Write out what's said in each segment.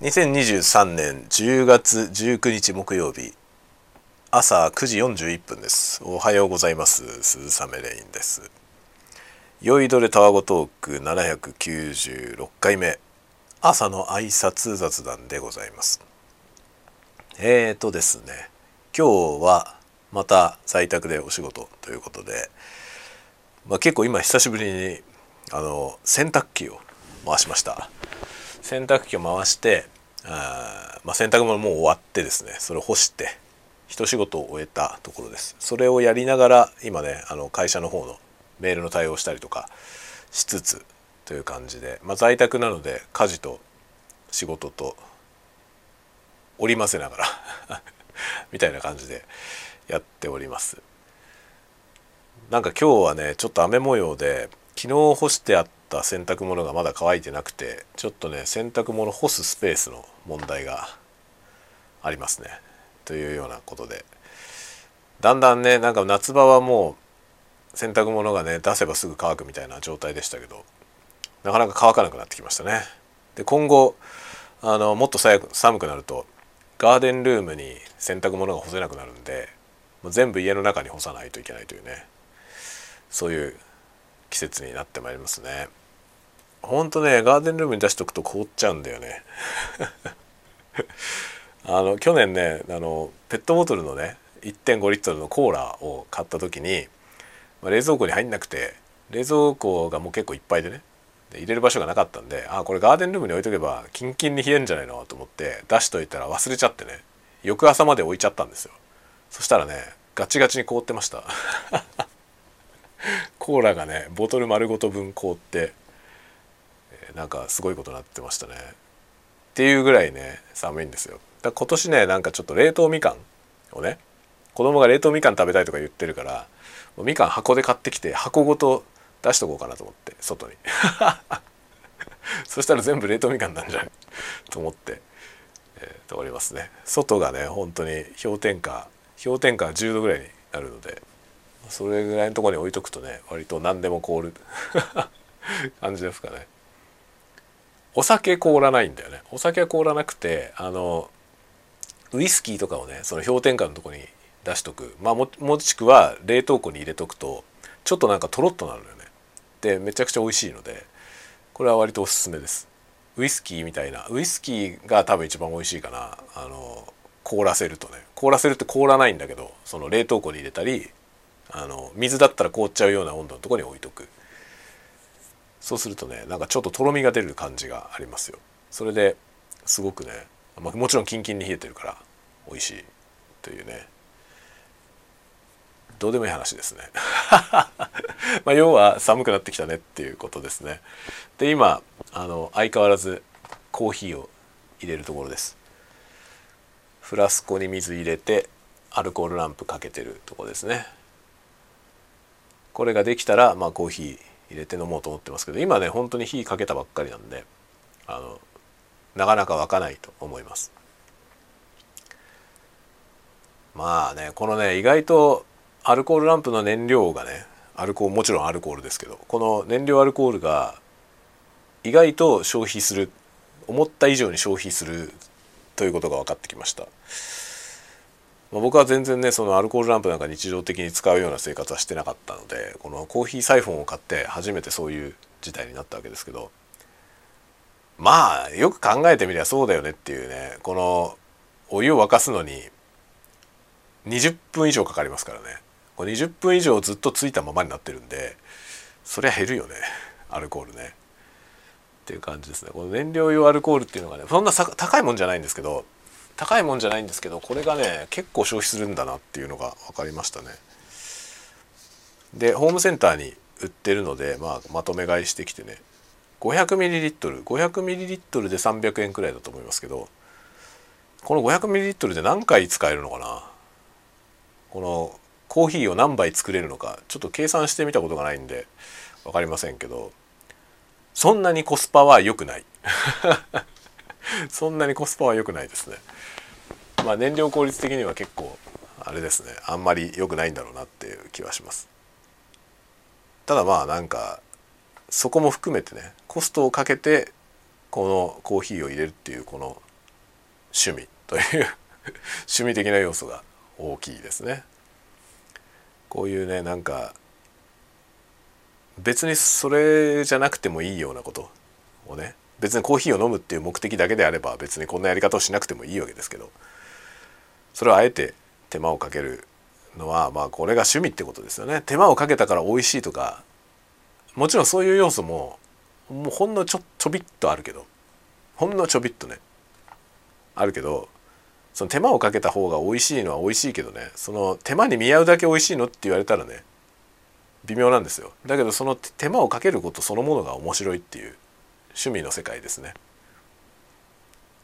2023年10月19日木曜日朝9時41分です。おはようございます。鈴雨レインです。酔いどれタワゴトーク796回目朝の挨拶雑談でございます。えーとですね今日はまた在宅でお仕事ということで、まあ、結構今久しぶりにあの洗濯機を回しました。洗濯機を回してあ、まあ、洗濯物もう終わってですねそれを干して一仕事を終えたところです。それをやりながら今ねあの会社の方のメールの対応したりとかしつつという感じで、まあ、在宅なので家事と仕事と織り交ぜながら みたいな感じでやっております。なんか今日はねちょっと雨模様で昨日干してあった洗濯物がまだ乾いてなくてちょっとね洗濯物干すスペースの問題がありますね。というようなことで。だんだんねなんか夏場はもう洗濯物がね出せばすぐ乾くみたいな状態でしたけどなかなか乾かなくなってきましたね。で今後あのもっと寒くなるとガーデンルームに洗濯物が干せなくなるんでもう全部家の中に干さないといけないというねそういう季節になってまいりますね。ほんとねガーデンルームに出しとくと凍っちゃうんだよね。あの去年ねあのペットボトルのね1.5リットルのコーラを買った時に、まあ、冷蔵庫に入んなくて冷蔵庫がもう結構いっぱいでねで入れる場所がなかったんであこれガーデンルームに置いとけばキンキンに冷えるんじゃないのと思って出しといたら忘れちゃってね翌朝まで置いちゃったんですよ。そしたらねガチガチに凍ってました。コーラがねボトル丸ごと分凍って、なんかすごいことになってましたね。っていうぐらいね寒いんですよ。だ今年ねなんかちょっと冷凍みかんをね子供が冷凍みかん食べたいとか言ってるからみかん箱で買ってきて箱ごと出しとこうかなと思って外に。そしたら全部冷凍みかんなんじゃない？と思って、えー、おりますね。外がね本当に氷点下氷点下10度ぐらいになるのでそれぐらいのとこに置いとくとね割と何でも凍る 感じですかね。お酒凍らないんだよね。お酒は凍らなくてあのウイスキーとかをねその氷点下のとこに出しとく。まあももしくは冷凍庫に入れとくとちょっとなんかとろっとなるのよね。でめちゃくちゃ美味しいのでこれは割とおすすめです。ウイスキーみたいなウイスキーが多分一番美味しいかな。あの凍らせるとね。凍らせるって凍らないんだけどその冷凍庫に入れたりあの水だったら凍っちゃうような温度のとこに置いとく。そうするとねなんかちょっととろみが出る感じがありますよ。それですごくね、まあ、もちろんキンキンに冷えてるから美味しいというね。どうでもいい話ですね。まあ要は寒くなってきたねっていうことですね。で今あの相変わらずコーヒーを入れるところです。フラスコに水入れてアルコールランプかけてるとこですね。これができたらまあコーヒー入れて飲もうと思ってますけど今ね本当に火かけたばっかりなんであのなかなか沸かないと思いますまあねこのね意外とアルコールランプの燃料がねアルコールもちろんアルコールですけどこの燃料アルコールが意外と消費する思った以上に消費するということが分かってきました。まあ、僕は全然ねそのアルコールランプなんか日常的に使うような生活はしてなかったのでこのコーヒーサイフォンを買って初めてそういう事態になったわけですけどまあよく考えてみりゃそうだよねっていうねこのお湯を沸かすのに20分以上かかりますからね。これ20分以上ずっとついたままになってるんでそりゃ減るよねアルコールね。っていう感じですね。この燃料用アルコールっていうのがねそんな高いもんじゃないんですけど高いもんじゃないんですけどこれがね結構消費するんだなっていうのが分かりましたね。でホームセンターに売ってるので、まあ、まとめ買いしてきてね。500ml500ml で300円くらいだと思いますけどこの 500ml で何回使えるのかな？このコーヒーを何杯作れるのかちょっと計算してみたことがないんで分かりませんけどそんなにコスパは良くない。そんなにコスパは良くないですね。まあ燃料効率的には結構あれですね。あんまり良くないんだろうなっていう気はします。ただまあなんかそこも含めてねコストをかけてこのコーヒーを入れるっていうこの趣味という 趣味的な要素が大きいですね。こういうねなんか別にそれじゃなくてもいいようなことをね別にコーヒーを飲むっていう目的だけであれば別にこんなやり方をしなくてもいいわけですけどそれをあえて手間をかけるのはまあこれが趣味ってことですよね。手間をかけたから美味しいとかもちろんそういう要素ももうほんのちょちょびっとあるけどほんのちょびっとねあるけどその手間をかけた方が美味しいのは美味しいけどねその手間に見合うだけ美味しいのって言われたらね微妙なんですよ。だけどその手間をかけることそのものが面白いっていう趣味の世界ですね。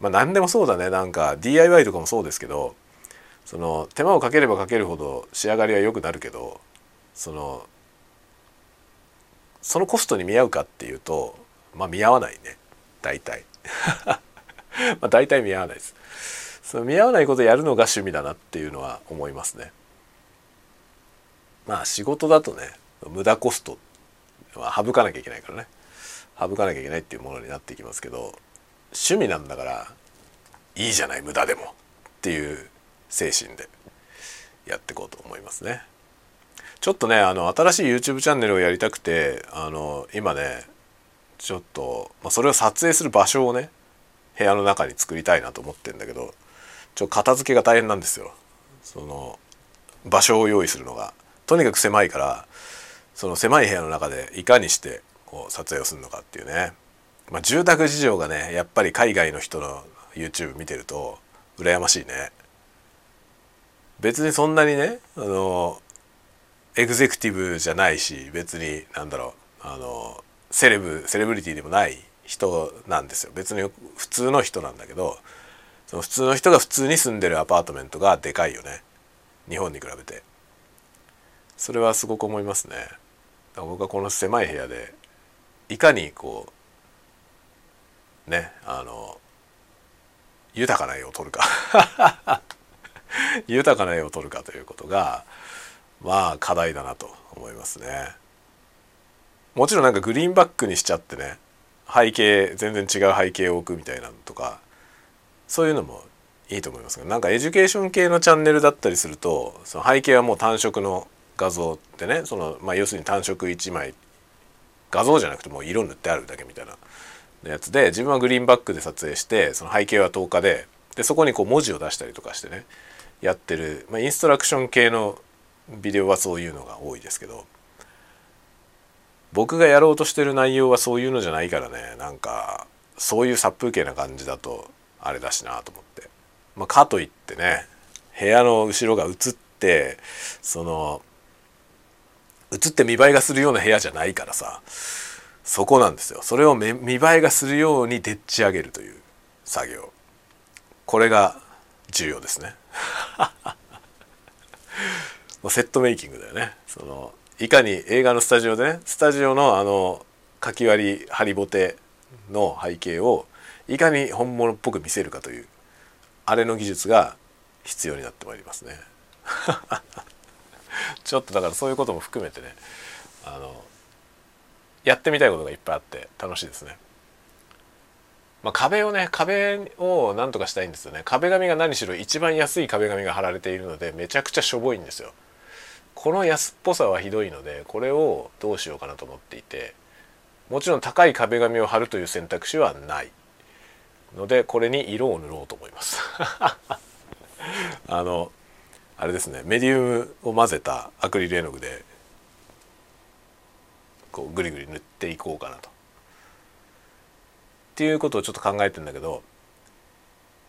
まあ何でもそうだね。なんか DIY とかもそうですけどその手間をかければかけるほど仕上がりは良くなるけどそのそのコストに見合うかっていうとまあ見合わないね。大体。まあ大体見合わないです。その見合わないことやるのが趣味だなっていうのは思いますね。まあ仕事だとね無駄コストは省かなきゃいけないからね。省かなきゃいけないっていうものになっていきますけど趣味なんだからいいじゃない無駄でもっていう精神でやっていこうと思いますね。ちょっとねあの新しい YouTube チャンネルをやりたくてあの今ねちょっと、まあ、それを撮影する場所をね部屋の中に作りたいなと思ってんだけどちょ片付けが大変なんですよその場所を用意するのがとにかく狭いからその狭い部屋の中でいかにしてこう撮影をするのかっていうね、まあ、住宅事情がねやっぱり海外の人の YouTube 見てると羨ましいね。別にそんなにねあのエグゼクティブじゃないし別になんだろうあのセレブセレブリティでもない人なんですよ。別に普通の人なんだけどその普通の人が普通に住んでるアパートメントがでかいよね。日本に比べて。それはすごく思いますね。僕はこの狭い部屋でいかにこうねあの豊かな絵を撮るか 豊かな絵を撮るかということがまあ課題だなと思いますね。もちろんなんかグリーンバックにしちゃってね背景全然違う背景を置くみたいなのとかそういうのもいいと思いますがなんかエデュケーション系のチャンネルだったりするとその背景はもう単色の画像ってねその、まあ、要するに単色1枚画像じゃなくてもう色塗ってあるだけみたいなやつで自分はグリーンバックで撮影してその背景は透過ででそこにこう文字を出したりとかしてねやってる、まあ、インストラクション系のビデオはそういうのが多いですけど僕がやろうとしてる内容はそういうのじゃないからねなんかそういう殺風景な感じだとあれだしなと思って、まあ、かといってね部屋の後ろが映ってその映って見栄えがするような部屋じゃないからさ。そこなんですよ。それを見栄えがするようにでっち上げるという作業。これが重要ですね。セットメイキングだよね。そのいかに映画のスタジオでねスタジオのあのかき割りハリボテの背景をいかに本物っぽく見せるかというあれの技術が必要になってまいりますね。ちょっとだからそういうことも含めてねあのやってみたいことがいっぱいあって楽しいですね。まあ、壁をね壁をなんとかしたいんですよね。壁紙が何しろ一番安い壁紙が貼られているのでめちゃくちゃしょぼいんですよ。この安っぽさはひどいのでこれをどうしようかなと思っていてもちろん高い壁紙を貼るという選択肢はない。のでこれに色を塗ろうと思います。あのあれですね。メディウムを混ぜたアクリル絵の具でこうグリグリ塗っていこうかなと。っていうことをちょっと考えてんだけど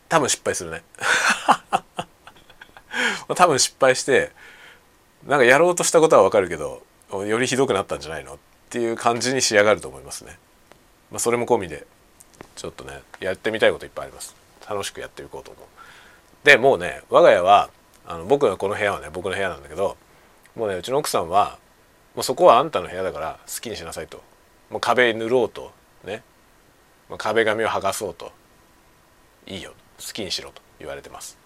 多分失敗するね。多分失敗してなんかやろうとしたことはわかるけどよりひどくなったんじゃないの？っていう感じに仕上がると思いますね、まあ、それも込みでちょっとねやってみたいこといっぱいあります。楽しくやっていこうと思う。でもうね我が家はあの僕がこの部屋はね僕の部屋なんだけどもうねうちの奥さんはもうそこはあんたの部屋だから好きにしなさいと。もう壁塗ろうとね。まあ壁紙を剥がそうと。いいよ。好きにしろと言われてます。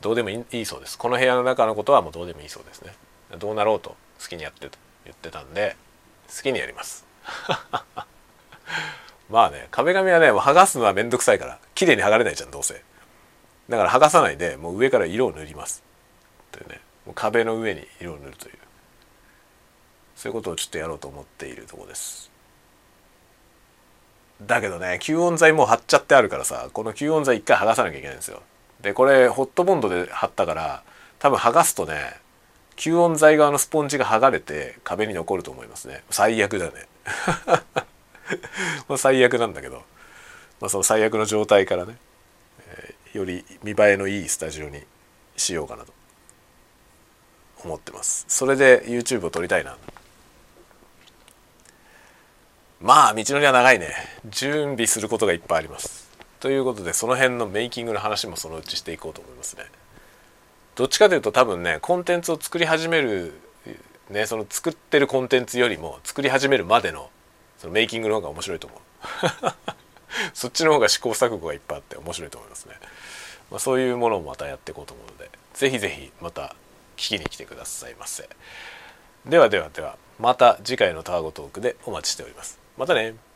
どうでもいいそうです。この部屋の中のことはもうどうでもいいそうですね。どうなろうと好きにやってと言ってたんで好きにやります。まあね壁紙はね剥がすのはめんどくさいから綺麗に剥がれないじゃんどうせ。だから剥がさないでもう上から色を塗ります。というねもう壁の上に色を塗るという。そういうことをちょっとやろうと思っているとこです。だけどね吸音材もう貼っちゃってあるからさこの吸音材一回剥がさなきゃいけないんですよ。でこれホットボンドで貼ったから多分剥がすとね吸音材側のスポンジが剥がれて壁に残ると思いますね。最悪だね。最悪なんだけど、まあ、その最悪の状態からね、より見栄えのいいスタジオにしようかなと思ってます。それで YouTube を撮りたいな。まあ道のりは長いね。準備することがいっぱいあります。ということでその辺のメイキングの話もそのうちしていこうと思いますね。どっちかというと多分ねコンテンツを作り始めるねその作ってるコンテンツよりも作り始めるまでのそのメイキングの方が面白いと思う。そっちの方が試行錯誤がいっぱいあって面白いと思いますね、まあ、そういうものもまたやっていこうと思うので是非是非また聞きに来てくださいませ。ではではではまた次回のタワゴトークでお待ちしております。またね。